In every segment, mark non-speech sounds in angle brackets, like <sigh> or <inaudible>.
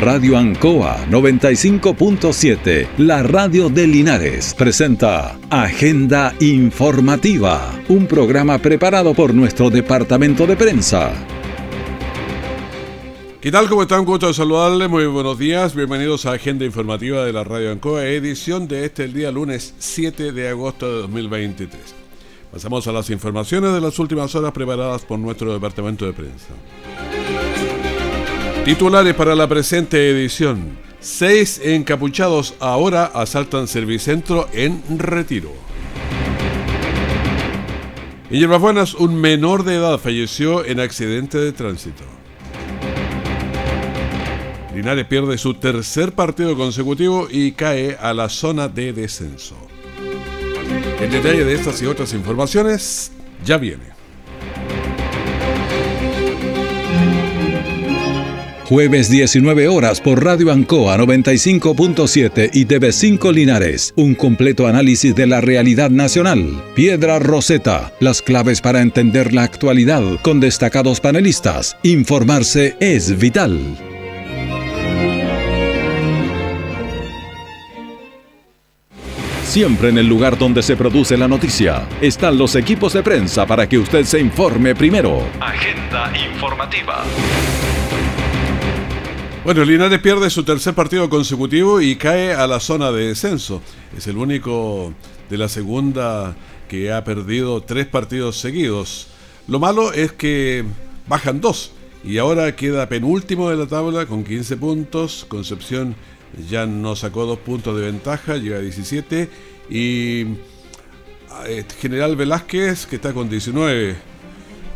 Radio Ancoa 95.7, la radio de Linares, presenta Agenda Informativa, un programa preparado por nuestro departamento de prensa. ¿Qué tal? ¿Cómo están? Un gusto de saludarles. Muy buenos días. Bienvenidos a Agenda Informativa de la Radio Ancoa, edición de este el día lunes 7 de agosto de 2023. Pasamos a las informaciones de las últimas horas preparadas por nuestro departamento de prensa. Titulares para la presente edición. Seis encapuchados ahora asaltan Servicentro en retiro. En Yerbabuenas, un menor de edad falleció en accidente de tránsito. Linares pierde su tercer partido consecutivo y cae a la zona de descenso. El detalle de estas y otras informaciones ya viene. Jueves 19 horas por Radio Ancoa 95.7 y TV5 Linares. Un completo análisis de la realidad nacional. Piedra Roseta. Las claves para entender la actualidad con destacados panelistas. Informarse es vital. Siempre en el lugar donde se produce la noticia están los equipos de prensa para que usted se informe primero. Agenda informativa. Bueno, Linares pierde su tercer partido consecutivo y cae a la zona de descenso. Es el único de la segunda que ha perdido tres partidos seguidos. Lo malo es que bajan dos y ahora queda penúltimo de la tabla con 15 puntos. Concepción ya no sacó dos puntos de ventaja, llega a 17 y eh, General Velázquez que está con 19.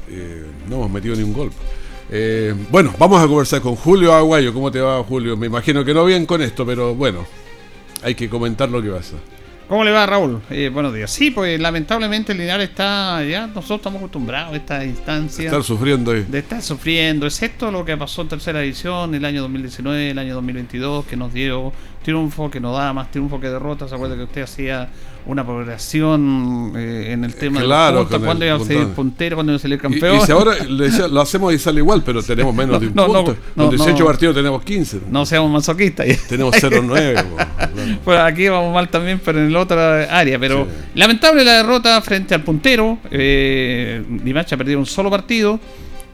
Eh, no hemos metido ni un gol. Eh, bueno, vamos a conversar con Julio Aguayo. ¿Cómo te va, Julio? Me imagino que no bien con esto, pero bueno, hay que comentar lo que pasa. ¿Cómo le va, Raúl? Eh, buenos días. Sí, pues lamentablemente el Linares está, ya nosotros estamos acostumbrados a esta instancia. De estar sufriendo ahí. De estar sufriendo, excepto lo que pasó en tercera edición, el año 2019, el año 2022, que nos dio triunfo, que nos da más triunfo que derrota. ¿Se acuerda que usted hacía una progresión eh, en el tema claro, de puntos, cuándo iba a salir puntero, cuándo iba a salir campeón. Y, y si ahora lo hacemos y sale igual, pero tenemos menos de un no, punto. No, Con 18 partidos tenemos 15. No seamos masoquistas. <laughs> Tenemos 0-9. pues aquí vamos mal también, pero en la otra área. Pero sí. lamentable la derrota frente al puntero. Eh, Limacha ha perdido un solo partido.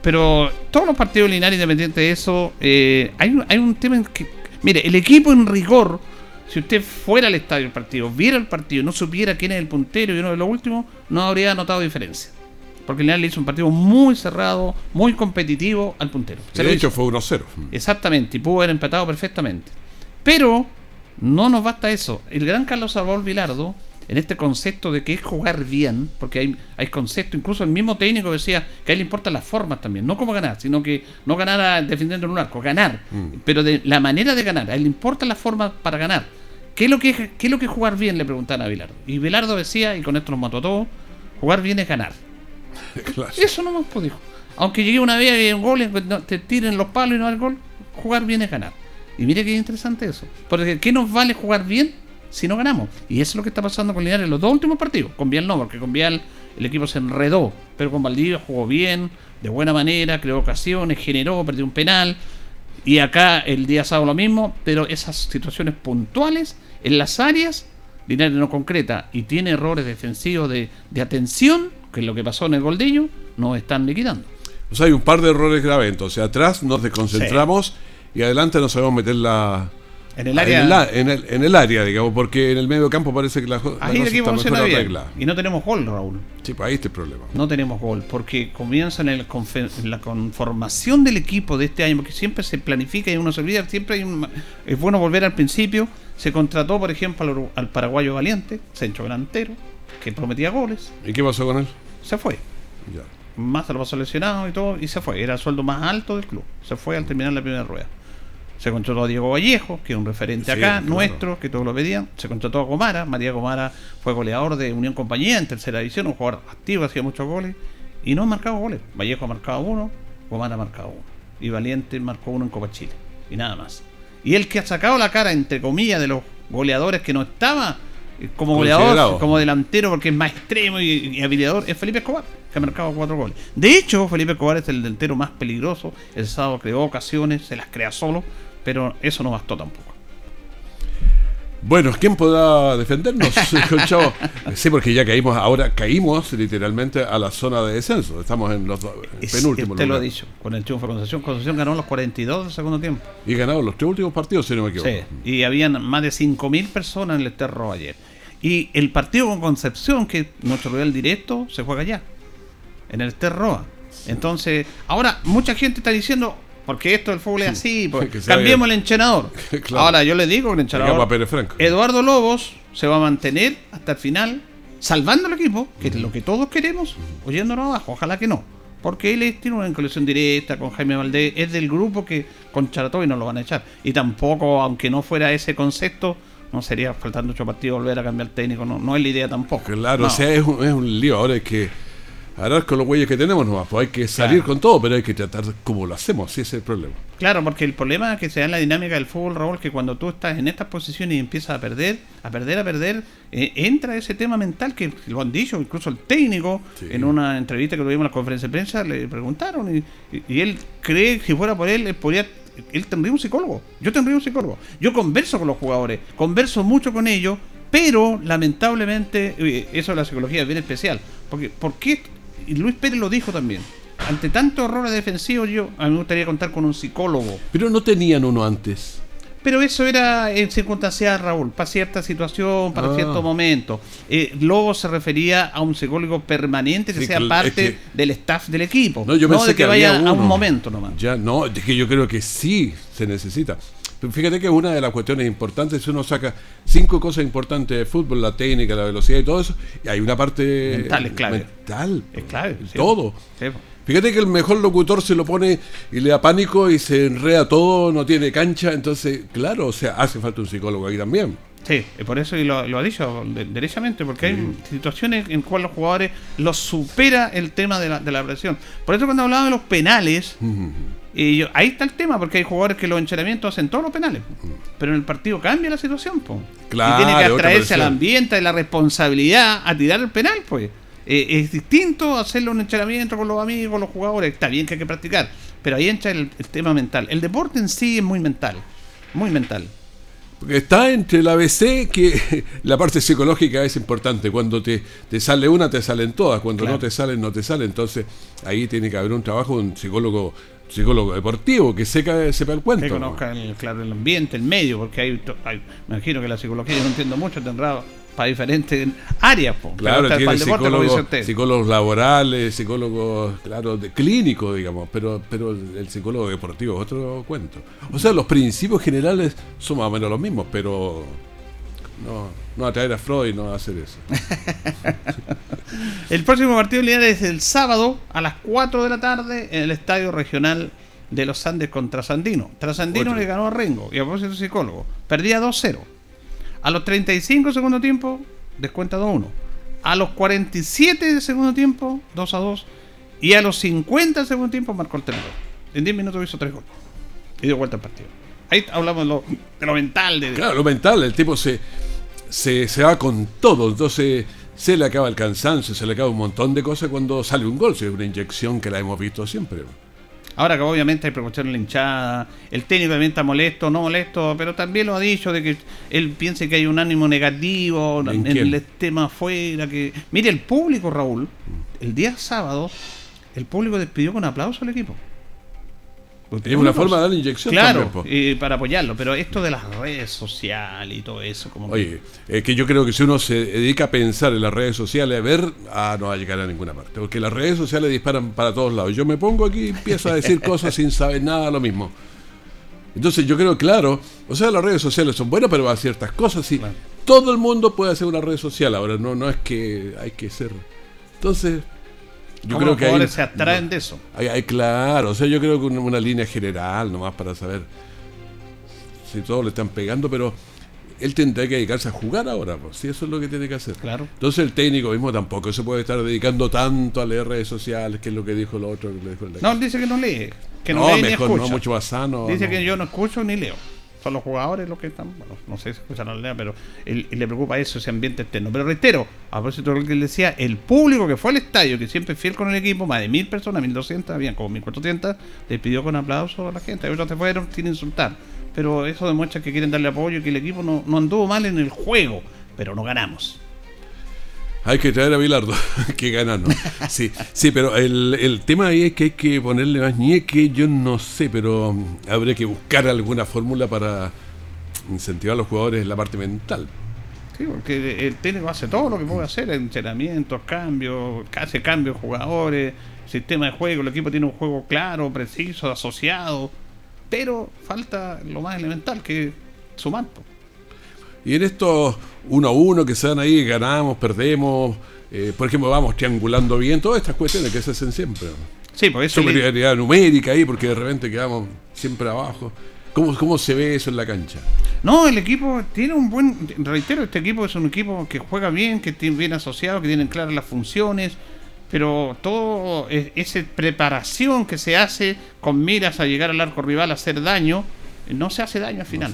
Pero todos los partidos lineales, independiente de eso, eh, hay, hay un tema en que. Mire, el equipo en rigor si usted fuera al estadio del partido, viera el partido, no supiera quién es el puntero y uno de los últimos, no habría notado diferencia. Porque el le hizo un partido muy cerrado, muy competitivo al puntero. Se de hecho, fue 1-0. Exactamente, y pudo haber empatado perfectamente. Pero no nos basta eso. El gran Carlos Salvador Vilardo, en este concepto de que es jugar bien, porque hay, hay concepto, incluso el mismo técnico decía que a él le importan las formas también, no cómo ganar, sino que no ganar defendiendo en un arco, ganar, mm. pero de la manera de ganar, a él le importan las formas para ganar. ¿Qué es lo que, qué es, lo que es jugar bien? Le preguntaban a Bilardo. Y Bilardo decía, y con esto nos mató a todos, jugar bien es ganar. <laughs> Claro. Eso no más dijo. Aunque llegue una vez y un gol, te tiren los palos y no al gol, jugar bien es ganar. Y mire qué interesante eso. Porque ¿qué nos vale jugar bien si no ganamos? Y eso es lo que está pasando con Linares en los dos últimos partidos. Con Vial no, porque con Vial el equipo se enredó. Pero con Valdivia jugó bien, de buena manera, creó ocasiones, generó, perdió un penal. Y acá el día sábado lo mismo, pero esas situaciones puntuales en las áreas, Linares no concreta y tiene errores defensivos de, de, atención, que es lo que pasó en el gol de ellos, nos están liquidando. O sea, hay un par de errores graves. Entonces, atrás nos desconcentramos sí. y adelante no sabemos meter la. En el área. En el, en, el, en el, área, digamos, porque en el medio campo parece que la, la ahí el equipo está mejor arreglada. Y no tenemos gol, Raúl. Sí, pues ahí está el problema. No tenemos gol, porque comienza en, el, en la conformación del equipo de este año, porque siempre se planifica y uno se olvida, siempre hay un, es bueno volver al principio. Se contrató, por ejemplo, al, al paraguayo Valiente, centro delantero, que prometía goles. ¿Y qué pasó con él? Se fue. Ya. Más se lo pasó lesionado y todo, y se fue. Era el sueldo más alto del club. Se fue al terminar la primera rueda. Se contrató a Diego Vallejo, que es un referente sí, acá, claro. nuestro, que todos lo pedían. Se contrató a Gomara. María Gomara fue goleador de Unión Compañía en tercera división, un jugador activo, hacía muchos goles. Y no ha marcado goles. Vallejo ha marcado uno, Gomara ha marcado uno. Y Valiente marcó uno en Copa Chile. Y nada más. Y el que ha sacado la cara, entre comillas, de los goleadores que no estaba eh, como goleador, como delantero, porque es más extremo y, y es Felipe Escobar, que ha marcado cuatro goles. De hecho, Felipe Escobar es el delantero más peligroso. El sábado creó ocasiones, se las crea solo, pero eso no bastó tampoco. Bueno, ¿quién podrá defendernos, <laughs> Chavo? Sí, porque ya caímos, ahora caímos literalmente a la zona de descenso. Estamos en los penúltimos. Usted lo ha dicho, con el triunfo de Concepción. Concepción ganó los 42 del segundo tiempo. Y ganado los tres últimos partidos, si no me equivoco. Sí, y habían más de 5.000 personas en el Esterro ayer. Y el partido con Concepción, que nuestro rival directo, se juega allá, en el Esterroa. Entonces, ahora mucha gente está diciendo, porque esto del fútbol es así, <laughs> pues, cambiemos el entrenador. <laughs> claro. Ahora yo le digo el entrenador Eduardo Lobos se va a mantener hasta el final, salvando el equipo, que es lo que todos queremos, oyéndonos abajo, ojalá que no. Porque él tiene una colección directa con Jaime Valdés, es del grupo que con Charatoy no lo van a echar. Y tampoco, aunque no fuera ese concepto, no sería faltando ocho partidos volver a cambiar técnico, no, no es la idea tampoco. Claro, o sea, es un, es un lío. Ahora es que Ahora con los güeyes que tenemos nomás, pues hay que salir con todo, pero hay que tratar como lo hacemos, ese es el problema. Claro, porque el problema es que se da en la dinámica del fútbol, Raúl, que cuando tú estás en estas posiciones y empiezas a perder, a perder, a perder, eh, entra ese tema mental que lo han dicho, incluso el técnico, en una entrevista que tuvimos en la conferencia de prensa, le preguntaron y, y, él cree que si fuera por él, él podría él tendría un psicólogo. Yo tendría un psicólogo. Yo converso con los jugadores, converso mucho con ellos, pero lamentablemente, eh, eso de la psicología es bien especial. Porque, ¿por qué y Luis Pérez lo dijo también. Ante tantos errores defensivos, yo a mí me gustaría contar con un psicólogo. Pero no tenían uno antes. Pero eso era en circunstancias, Raúl, para cierta situación, para ah. cierto momento. Eh, Lobo se refería a un psicólogo permanente que sea parte del staff del equipo. No, yo no de que, vaya a un momento nomás. Ya, no, es que yo creo que sí se necesita. Fíjate que una de las cuestiones importantes, si uno saca cinco cosas importantes de fútbol, la técnica, la velocidad y todo eso, y hay una parte mental, es clave. Mental, es clave. todo. Fíjate que el mejor locutor se lo pone y le da pánico y se enreda todo, no tiene cancha, entonces, claro, o sea, hace falta un psicólogo ahí también. Sí, por eso y lo, ha dicho derechamente, porque hay situaciones en cuales los jugadores los supera el tema de la, de la presión. Por eso cuando hablaba de los penales, y ahí está el tema, porque hay jugadores que los entrenamientos hacen todos los penales. Pero en el partido cambia la situación, pues. Claro, y tiene que atraerse al ambiente, de la responsabilidad a tirar el penal, pues. Eh, es distinto hacerlo un entrenamiento con los amigos, con los jugadores. Está bien que hay que practicar, pero ahí entra el, tema mental. El deporte en sí es muy mental, muy mental. Porque está entre la ABC que <laughs> la parte psicológica es importante. Cuando te, te sale una, te salen todas. Cuando no te salen, no te salen. Entonces ahí tiene que haber un trabajo de un psicólogo psicólogo deportivo que sepa, sepa el cuento. Que conozca el, claro, el ambiente, el medio, porque hay, me imagino que la psicología, yo no entiendo mucho, tendrá para diferentes áreas. claro, tiene psicólogos, psicólogos laborales, psicólogos, claro, de, clínicos, digamos, pero, pero el psicólogo deportivo es otro cuento. O sea, los principios generales son más o menos los mismos, pero no, no atraer a Freud no hacer eso. <laughs> el próximo partido lineal es el sábado a las 4 de la tarde en el Estadio Regional de los Andes contra Sandino. Trasandino le ganó a Rengo y a propósito psicólogo. Perdía 2-0. A los 35 de segundo tiempo, descuenta 2-1. A los 47 de segundo tiempo, 2-2. Y a los 50 de segundo tiempo marcó el tercero. En 10 minutos hizo 3 goles. Y dio vuelta al partido. Ahí hablamos de lo, de lo mental. De... Claro, lo mental. El tipo se se, se va con todo. Entonces se le acaba el cansancio, se le acaba un montón de cosas cuando sale un gol. Es una inyección que la hemos visto siempre. Ahora que obviamente hay preocupación en la hinchada, el técnico también está molesto, no molesto, pero también lo ha dicho de que él piensa que hay un ánimo negativo en, el tema afuera. Que... Mire, el público, Raúl, el día sábado, el público despidió con aplauso al equipo. Es una forma de dar inyección claro, y para apoyarlo, pero esto de las redes sociales y todo eso, como Oye, es que yo creo que si uno se dedica a pensar en las redes sociales, a ver, ah, no va a llegar a ninguna parte, porque las redes sociales disparan para todos lados. Yo me pongo aquí y empiezo a decir cosas sin saber nada, lo mismo. Entonces yo creo, claro, o sea, las redes sociales son buenas, pero a ciertas cosas sí. Todo el mundo puede hacer una red social ahora, no, no es que hay que ser... Entonces, yo creo que hay, se atraen de eso. Hay, claro, o sea, yo creo que una, línea general nomás para saber si todos le están pegando, pero él tendrá que dedicarse a jugar ahora, pues, si eso es lo que tiene que hacer. Claro. Entonces el técnico mismo tampoco se puede estar dedicando tanto a leer redes sociales, que es lo que dijo el otro. no, él dice que no lee, que no, lee mejor, ni escucha. No, mucho más sano. Dice que yo no escucho ni leo. Son los jugadores los que están, bueno, no sé si escuchan la pero él, le preocupa eso, ese ambiente externo. Pero reitero, a propósito de lo que él decía, el público que fue al estadio, que siempre es fiel con el equipo, más de mil personas, mil doscientas, habían como mil cuatrocientas, le pidió con aplauso a la gente. Otros se fueron sin insultar. Pero eso demuestra que quieren darle apoyo y que el equipo no, no anduvo mal en el juego, pero no ganamos. Hay que traer a Bilardo, <laughs> que ganarnos. Sí, sí, pero el, el, tema ahí es que hay que ponerle más ñeque, yo no sé, pero habría que buscar alguna fórmula para incentivar a los jugadores en la parte mental. Sí, porque el técnico hace todo lo que puede hacer, entrenamientos, cambios, hace cambios jugadores, sistema de juego, el equipo tiene un juego claro, preciso, asociado, pero falta lo más elemental, que es sumar. Y en estos uno a uno que se dan ahí, ganamos, perdemos, eh, por ejemplo, vamos triangulando bien, todas estas cuestiones que se hacen siempre. Sí, por eso. Superioridad numérica ahí, porque de repente quedamos siempre abajo. ¿Cómo, ¿Cómo se ve eso en la cancha? No, el equipo tiene un buen. Reitero, este equipo es un equipo que juega bien, que tiene bien asociado, que tienen claras las funciones, pero todo esa preparación que se hace con miras a llegar al arco rival a hacer daño, no se hace daño al final.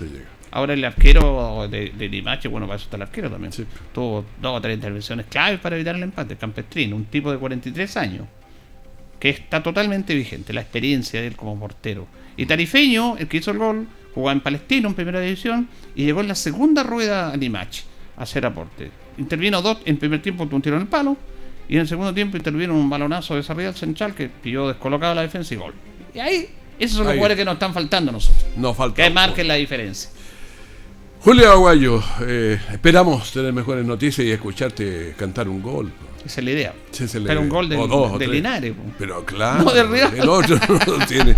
Ahora el arquero de, de Limache, bueno, para eso está el arquero también. Tuvo dos o tres intervenciones claves para evitar el empate. Campestrín, un tipo de 43 años, que está totalmente vigente, la experiencia de él como portero. Y Tarifeño, el que hizo el gol, jugaba en Palestino en primera división y llegó en la segunda rueda a Limache a hacer aporte. Intervino dos, en primer tiempo un tiro en el palo y en el segundo tiempo intervino un balonazo de Sarrial Central que pilló descolocado la defensa y gol. Y ahí, esos son los jugadores que nos están faltando a nosotros. No falta. Que marquen la diferencia. Julio Aguayo, eh, esperamos tener mejores noticias y escucharte cantar un gol. Esa es la idea. Esa Pero un gol de, de Linares. Pero claro, el otro no tiene.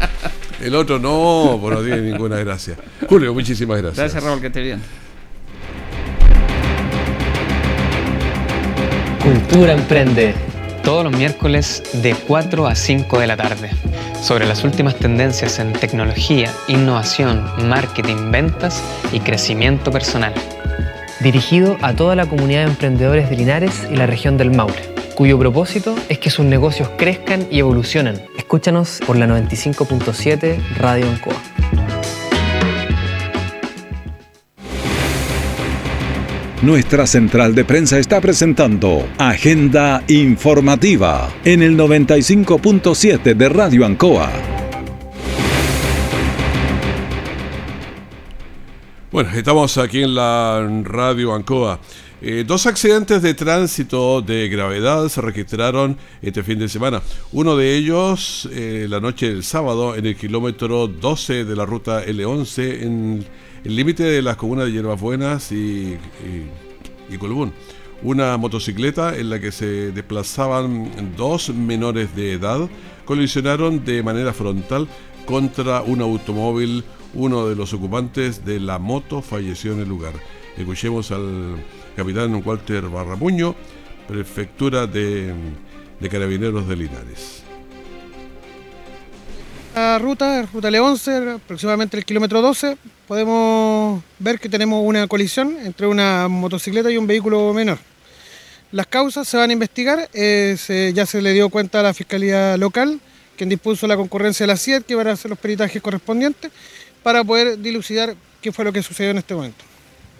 El otro no, pues no tiene ninguna gracia. Julio, muchísimas gracias. Gracias, Raúl, que esté bien. Cultura Emprende. Todos los miércoles de 4 a 5 de la tarde sobre las últimas tendencias en tecnología, innovación, marketing, ventas y crecimiento personal. Dirigido a toda la comunidad de emprendedores de Linares y la región del Maule, cuyo propósito es que sus negocios crezcan y evolucionen. Escúchanos por la 95.7 Radio Ancoa. Nuestra central de prensa está presentando Agenda Informativa en el 95.7 de Radio Ancoa. Bueno, estamos aquí en la Radio Ancoa. Eh, dos accidentes de tránsito de gravedad se registraron este fin de semana. Uno de ellos eh, la noche del sábado en el kilómetro 12 de la ruta L11 en el límite de las comunas de Hierbas Buenas y, y, Colbún. Una motocicleta en la que se desplazaban dos menores de edad colisionaron de manera frontal contra un automóvil. Uno de los ocupantes de la moto falleció en el lugar. Escuchemos al capitán Walter Barrapuño, prefectura de, Carabineros de Linares. La ruta, ruta L11, aproximadamente el kilómetro 12, podemos ver que tenemos una colisión entre una motocicleta y un vehículo menor. Las causas se van a investigar, ya se le dio cuenta a la Fiscalía Local, quien dispuso la concurrencia de la CIED, que van a hacer los peritajes correspondientes, para poder dilucidar qué fue lo que sucedió en este momento.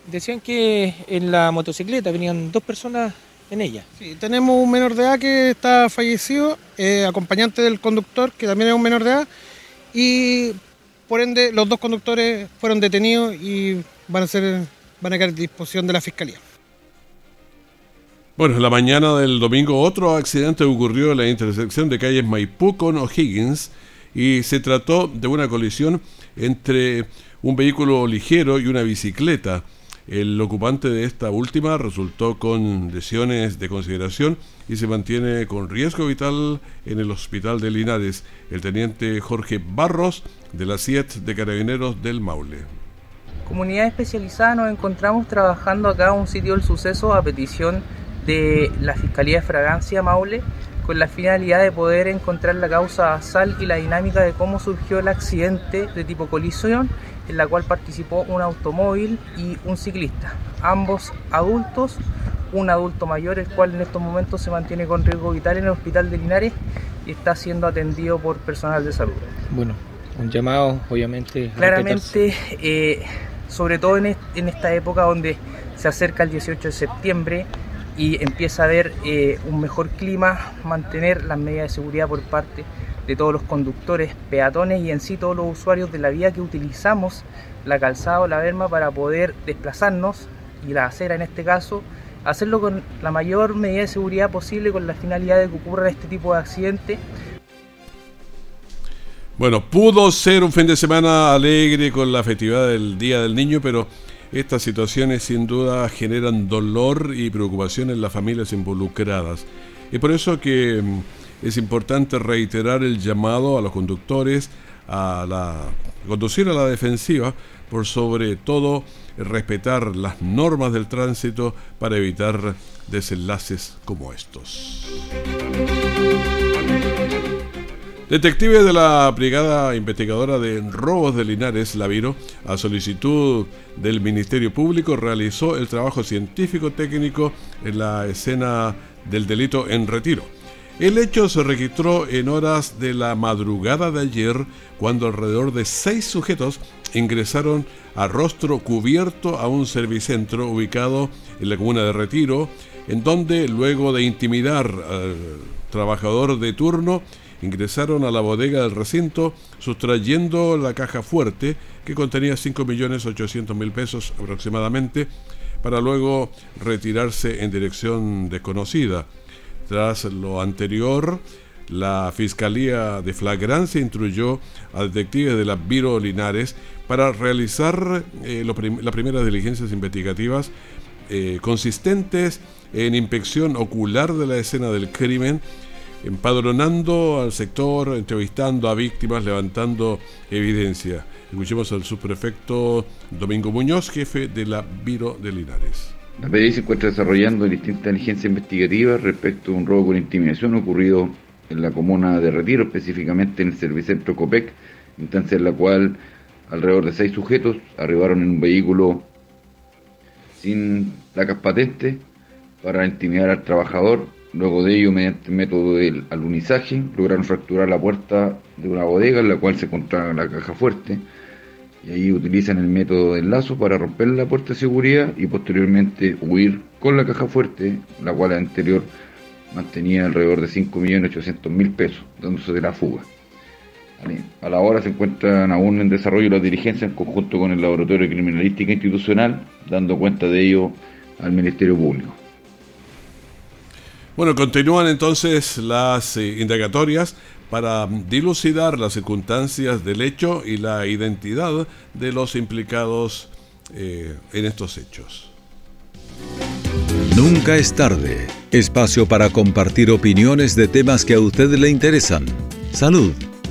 Decían que en la motocicleta venían dos personas en ella. Sí, tenemos un menor de edad que está fallecido, eh, acompañante del conductor, que también es un menor de edad, y por ende, los dos conductores fueron detenidos y van a ser van a quedar a disposición de la fiscalía. Bueno, en la mañana del domingo otro accidente ocurrió en la intersección de calles Maipú con O'Higgins y se trató de una colisión entre un vehículo ligero y una bicicleta. El ocupante de esta última resultó con lesiones de consideración y se mantiene con riesgo vital en el hospital de Linares. El teniente Jorge Barros de la CIET de Carabineros del Maule. Comunidad especializada nos encontramos trabajando acá en un sitio del suceso a petición de la Fiscalía de Fragancia Maule con la finalidad de poder encontrar la causa basal y la dinámica de cómo surgió el accidente de tipo colisión en la cual participó un automóvil y un ciclista, ambos adultos, un adulto mayor, el cual en estos momentos se mantiene con riesgo vital en el hospital de Linares y está siendo atendido por personal de salud. Bueno, un llamado, obviamente. Claramente, eh, sobre todo en, esta época donde se acerca el 18 de septiembre y empieza a haber eh, un mejor clima, mantener las medidas de seguridad por parte de todos los conductores, peatones y en sí todos los usuarios de la vía que utilizamos la calzada o la verma para poder desplazarnos y la acera en este caso, hacerlo con la mayor medida de seguridad posible con la finalidad de que ocurra este tipo de accidentes bueno, pudo ser un fin de semana alegre con la festividad del Día del Niño, pero estas situaciones sin duda generan dolor y preocupación en las familias involucradas. Y por eso que mm, es importante reiterar el llamado a los conductores a la, conducir a la defensiva, por sobre todo respetar las normas del tránsito para evitar desenlaces como estos. Detective de la Brigada Investigadora de Robos de Linares, Laviro, a solicitud del Ministerio Público, realizó el trabajo científico técnico en la escena del delito en retiro. El hecho se registró en horas de la madrugada de ayer, cuando alrededor de seis sujetos ingresaron a rostro cubierto a un servicentro ubicado en la comuna de Retiro, en donde luego de intimidar al trabajador de turno, ingresaron a la bodega del recinto sustrayendo la caja fuerte que contenía 5.800.000 pesos aproximadamente para luego retirarse en dirección desconocida. Tras lo anterior, la Fiscalía de Flagrancia instruyó a detectives de la Biro Linares para realizar eh, las primeras diligencias investigativas eh, consistentes en inspección ocular de la escena del crimen empadronando al sector, entrevistando a víctimas, levantando evidencia. Escuchemos al subprefecto Domingo Muñoz, jefe de la Biro de Linares. La PDI se encuentra desarrollando distintas diligencias investigativas respecto a un robo con intimidación ocurrido en la comuna de Retiro, específicamente en el servicentro COPEC, instancia en la cual alrededor de seis sujetos arribaron en un vehículo sin placas patentes para intimidar al trabajador Luego de ello, mediante el método del alunizaje, lograron fracturar la puerta de una bodega en la cual se encontraba la caja fuerte. Y ahí utilizan el método del lazo para romper la puerta de seguridad y posteriormente huir con la caja fuerte, la cual anterior mantenía alrededor de 5.800.000 pesos, dándose de la fuga. A la hora se encuentran aún en desarrollo las diligencias en conjunto con el Laboratorio de Criminalística Institucional, dando cuenta de ello al Ministerio Público. Bueno, continúan entonces las eh, indagatorias para dilucidar las circunstancias del hecho y la identidad de los implicados eh, en estos hechos. Nunca es tarde. Espacio para compartir opiniones de temas que a usted le interesan. Salud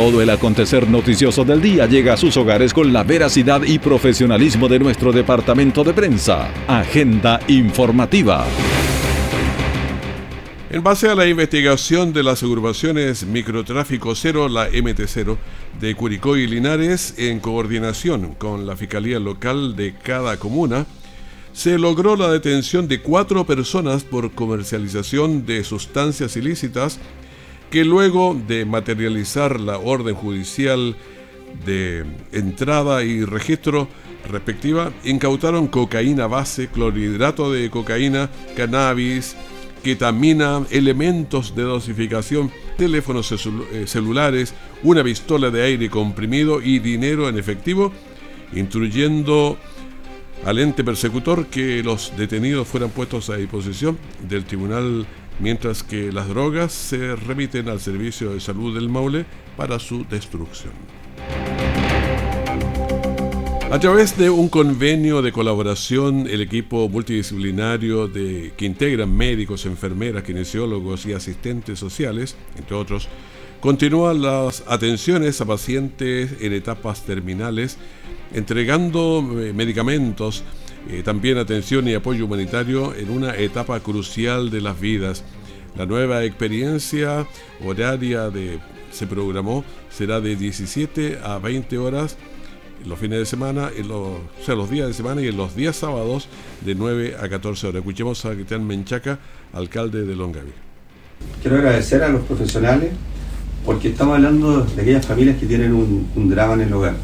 Todo el acontecer noticioso del día llega a sus hogares con la veracidad y profesionalismo de nuestro departamento de prensa. Agenda informativa. En base a la investigación de las agrupaciones Microtráfico Cero, la MT0, de Curicó y Linares, en coordinación con la Fiscalía Local de cada comuna, se logró la detención de cuatro personas por comercialización de sustancias ilícitas que luego de materializar la orden judicial de entrada y registro respectiva, incautaron cocaína base, clorhidrato de cocaína, cannabis, ketamina, elementos de dosificación, teléfonos eh, celulares, una pistola de aire comprimido y dinero en efectivo, instruyendo al ente persecutor que los detenidos fueran puestos a disposición del Tribunal mientras que las drogas se remiten al Servicio de Salud del Maule para su destrucción. A través de un convenio de colaboración, el equipo multidisciplinario de, que integran médicos, enfermeras, kinesiólogos y asistentes sociales, entre otros, Continúan las atenciones a pacientes en etapas terminales, entregando eh, medicamentos, eh, también atención y apoyo humanitario en una etapa crucial de las vidas. La nueva experiencia horaria de, se programó será de 17 a 20 horas los fines de semana, en los, o sea, los días de semana y en los días sábados de 9 a 14 horas. Escuchemos a Cristian Menchaca, alcalde de Longaví. Quiero agradecer a los profesionales porque estamos hablando de aquellas familias que tienen un, drama en el hogar,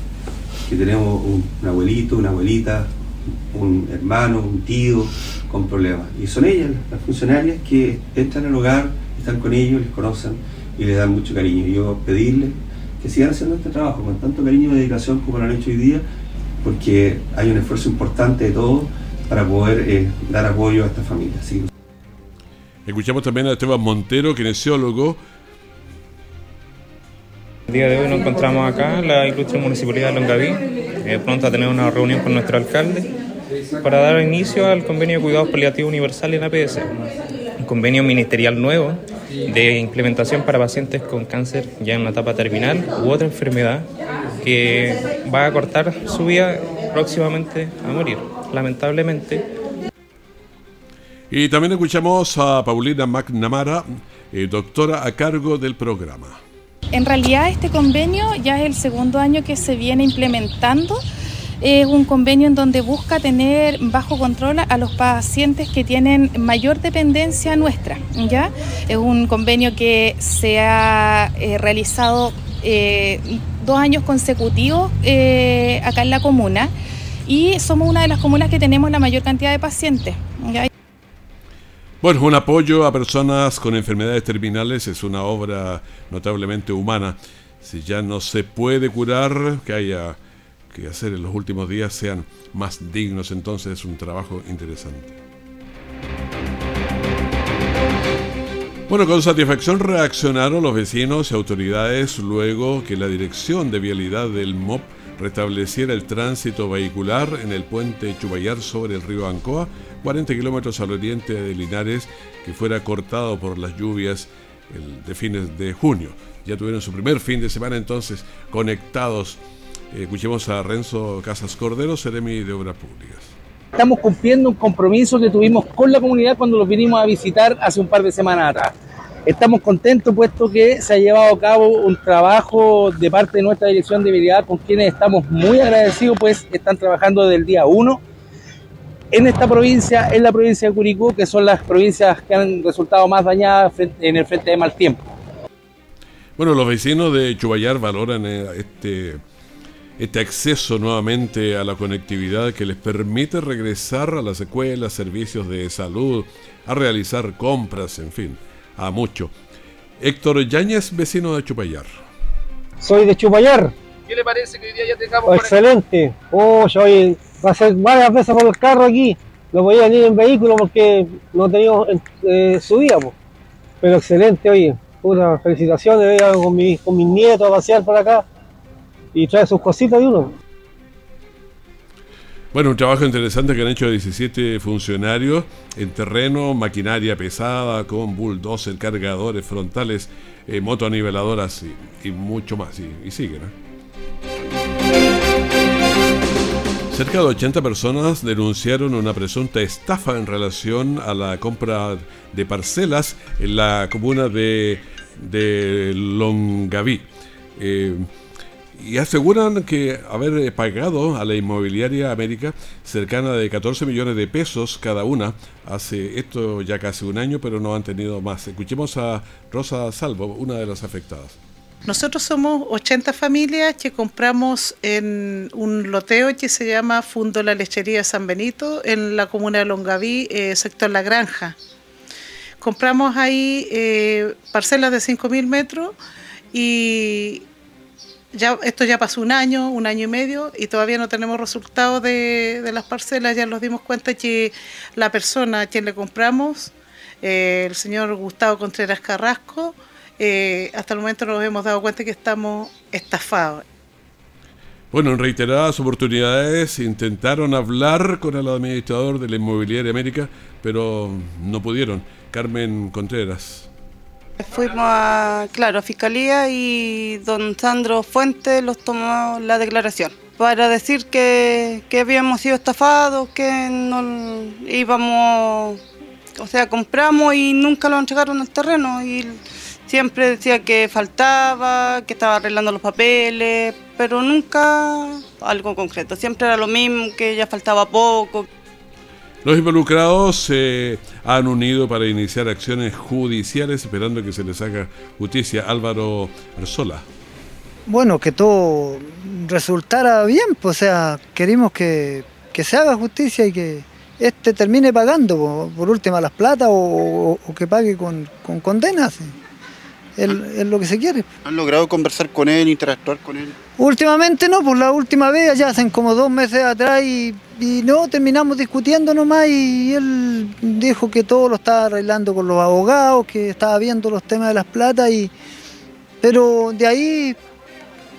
que tenemos un, abuelito, una abuelita, un hermano, un tío con problemas. Y son ellas, las funcionarias, que entran al hogar, están con ellos, les conocen y les dan mucho cariño. Yo pedirles que sigan haciendo este trabajo con tanto cariño y dedicación como lo han hecho hoy día, porque hay un esfuerzo importante de todos para poder eh, dar apoyo a esta familia. Escuchamos también a Esteban Montero, kinesiólogo. El día de hoy nos encontramos acá en la ilustre municipalidad de Longaví, eh, pronto a tener una reunión con nuestro alcalde para dar inicio al convenio de cuidados paliativos universal en APS, un convenio ministerial nuevo de implementación para pacientes con cáncer ya en una etapa terminal u otra enfermedad que va a cortar su vida próximamente a morir. Lamentablemente. Y también escuchamos a Paulina McNamara, eh, doctora a cargo del programa. En realidad este convenio ya es el segundo año que se viene implementando es un convenio en donde busca tener bajo control a los pacientes que tienen mayor dependencia nuestra. ¿ya? Es un convenio que se ha eh, realizado eh, dos años consecutivos eh, acá en la comuna y somos una de las comunas que tenemos la mayor cantidad de pacientes. Bueno, un apoyo a personas con enfermedades terminales es una obra notablemente humana. Si ya no se puede curar, que haya que hacer en los últimos días sean más dignos, entonces es un trabajo interesante. Bueno, con satisfacción reaccionaron los vecinos y autoridades luego que la Dirección de Vialidad del MOP restableciera el tránsito vehicular en el puente Chubayar sobre el río Ancoa, 40 kilómetros al oriente de Linares, que fuera cortado por las lluvias de fines de junio. Ya tuvieron su primer fin de semana entonces conectados Escuchemos a Renzo Casas Cordero, Seremi de Obras Públicas. Estamos cumpliendo un compromiso que tuvimos con la comunidad cuando los vinimos a visitar hace un par de semanas atrás. Estamos contentos puesto que se ha llevado a cabo un trabajo de parte de nuestra dirección de vialidad con quienes estamos muy agradecidos, pues están trabajando desde el día 1 en esta provincia, en la provincia de Curicó, que son las provincias que han resultado más dañadas en el frente de mal tiempo. Bueno, los vecinos de Chubayar valoran eh, este este acceso nuevamente a la conectividad que les permite regresar a las escuelas, servicios de salud, a realizar compras, en fin, a mucho. Héctor Yáñez, vecino de Chupayar. Soy de Chupayar. ¿Qué le parece que hoy día ya tengamos... excelente. Oh, yo hoy pasé varias veces por el carro aquí. No podía ir en vehículo porque no teníamos eh, subida. Pero excelente, oye. Una felicitaciones, con, mi, con mis nietos a pasear por acá y trae sus cositas de uno. Bueno, un trabajo interesante que han hecho 17 funcionarios en terreno, maquinaria pesada, con bulldozer, cargadores frontales, eh, motoniveladoras y, mucho más. Y, siguen. Cerca de 80 personas denunciaron una presunta estafa en relación a la compra de parcelas en la comuna de, Longaví. Eh, y aseguran que haber pagado a la inmobiliaria América cercana de 14 millones de pesos cada una hace esto ya casi un año, pero no han tenido más. Escuchemos a Rosa Salvo, una de las afectadas. Nosotros somos 80 familias que compramos en un loteo que se llama Fundo La Lechería San Benito en la comuna de Longaví, eh, sector La Granja. Compramos ahí eh, parcelas de 5.000 metros y ya, esto ya pasó un año, un año y medio y todavía no tenemos resultados de, las parcelas. Ya nos dimos cuenta que la persona a quien le compramos, eh, el señor Gustavo Contreras Carrasco, eh, hasta el momento nos hemos dado cuenta que estamos estafados. Bueno, en reiteradas oportunidades intentaron hablar con el administrador de la Inmobiliaria América, pero no pudieron. Carmen Contreras. Fuimos a, claro, a Fiscalía y don Sandro Fuentes los tomó la declaración para decir que, que habíamos sido estafados, que no íbamos, o sea, compramos y nunca lo entregaron al terreno y siempre decía que faltaba, que estaba arreglando los papeles, pero nunca algo concreto, siempre era lo mismo, que ya faltaba poco. Los involucrados se han unido para iniciar acciones judiciales esperando que se les haga justicia. Álvaro Arzola. Bueno, que todo resultara bien, pues, o sea, queremos que, que se haga justicia y que este termine pagando, por, por última, las plata o, o- o que pague con, con condenas. Es, es lo que se quiere. ¿Han logrado conversar con él, interactuar con él? Últimamente no, pues la última vez ya hacen como dos meses atrás y, y no, terminamos discutiendo nomás y él dijo que todo lo estaba arreglando con los abogados, que estaba viendo los temas de las platas y... Pero de ahí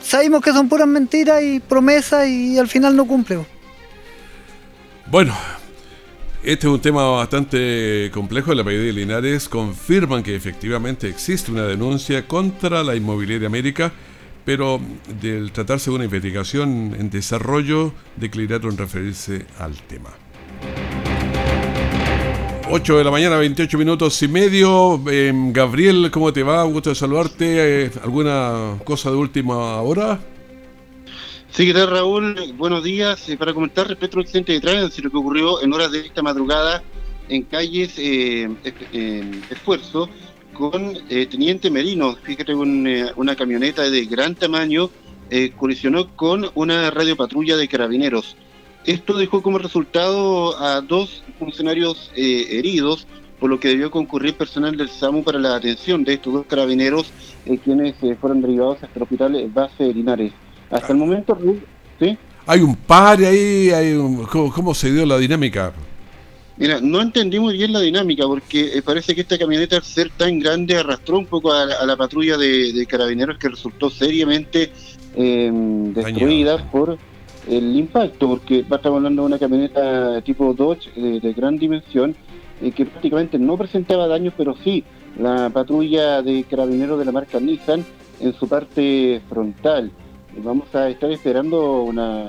sabemos que son puras mentiras y promesas y al final no cumple. Bueno, este es un tema bastante complejo. La PID de Linares confirman que efectivamente existe una denuncia contra la inmobiliaria América, pero del tratarse de una investigación en desarrollo, declinaron referirse al tema. 8 de la mañana, 28 minutos y medio. Eh, Gabriel, ¿cómo te va? Un gusto de saludarte. Eh, ¿Alguna cosa de última hora? Sí, ¿qué tal, Raúl? Buenos días. Eh, para comentar respecto al accidente de tránsito que ocurrió en horas de esta madrugada en calles eh, Esfuerzo con eh, Teniente Merino. Fíjate, un, eh, una camioneta de gran tamaño colisionó con una radiopatrulla de carabineros. Esto dejó como resultado a dos funcionarios heridos, por lo que debió concurrir personal del SAMU para la atención de estos dos carabineros, quienes fueron derivados hasta el hospital base de Linares. Hasta el momento, ¿sí? Hay un par ahí, hay un- ¿cómo, cómo se dio la dinámica? Mira, no entendí muy bien la dinámica porque eh, parece que esta camioneta al ser tan grande arrastró un poco a la, a la patrulla de, de carabineros que resultó seriamente eh, destruida por el impacto, porque estamos hablando de una camioneta tipo Dodge eh, de gran dimensión eh, que prácticamente no presentaba daños, pero sí la patrulla de carabineros de la marca Nissan en su parte frontal. Vamos a estar esperando una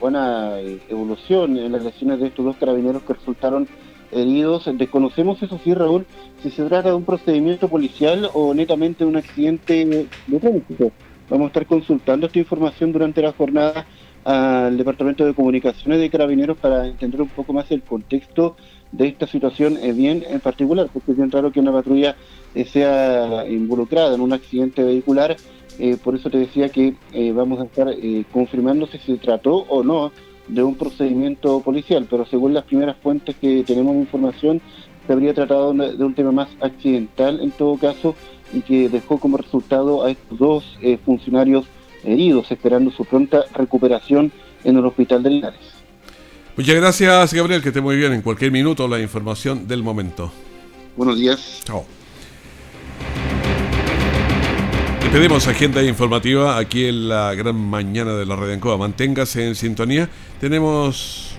buena eh, evolución en las lesiones de estos dos carabineros que resultaron heridos. Desconocemos, eso sí, Raúl, si se trata de un procedimiento policial o netamente un accidente de tránsito. Vamos a estar consultando esta información durante la jornada al Departamento de Comunicaciones de Carabineros para entender un poco más el contexto de esta situación eh, bien en particular, porque es bien raro que una patrulla eh, sea involucrada en un accidente vehicular. Eh, por eso te decía que eh, vamos a estar eh, confirmando si se trató o no de un procedimiento policial, pero según las primeras fuentes que tenemos de información, se habría tratado de de un tema más accidental en todo caso y que dejó como resultado a estos dos eh, funcionarios heridos, esperando su pronta recuperación en el hospital de Linares. Muchas gracias, Gabriel, que esté muy bien. En cualquier minuto, la información del momento. Buenos días. Chao. Despedimos agenda informativa aquí en la gran mañana de la Radio Ancoa. Manténgase en sintonía. Tenemos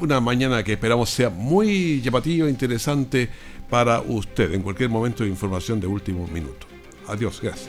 una mañana que esperamos sea muy llamativa, interesante para usted. En cualquier momento, información de último minuto. Adiós, gracias.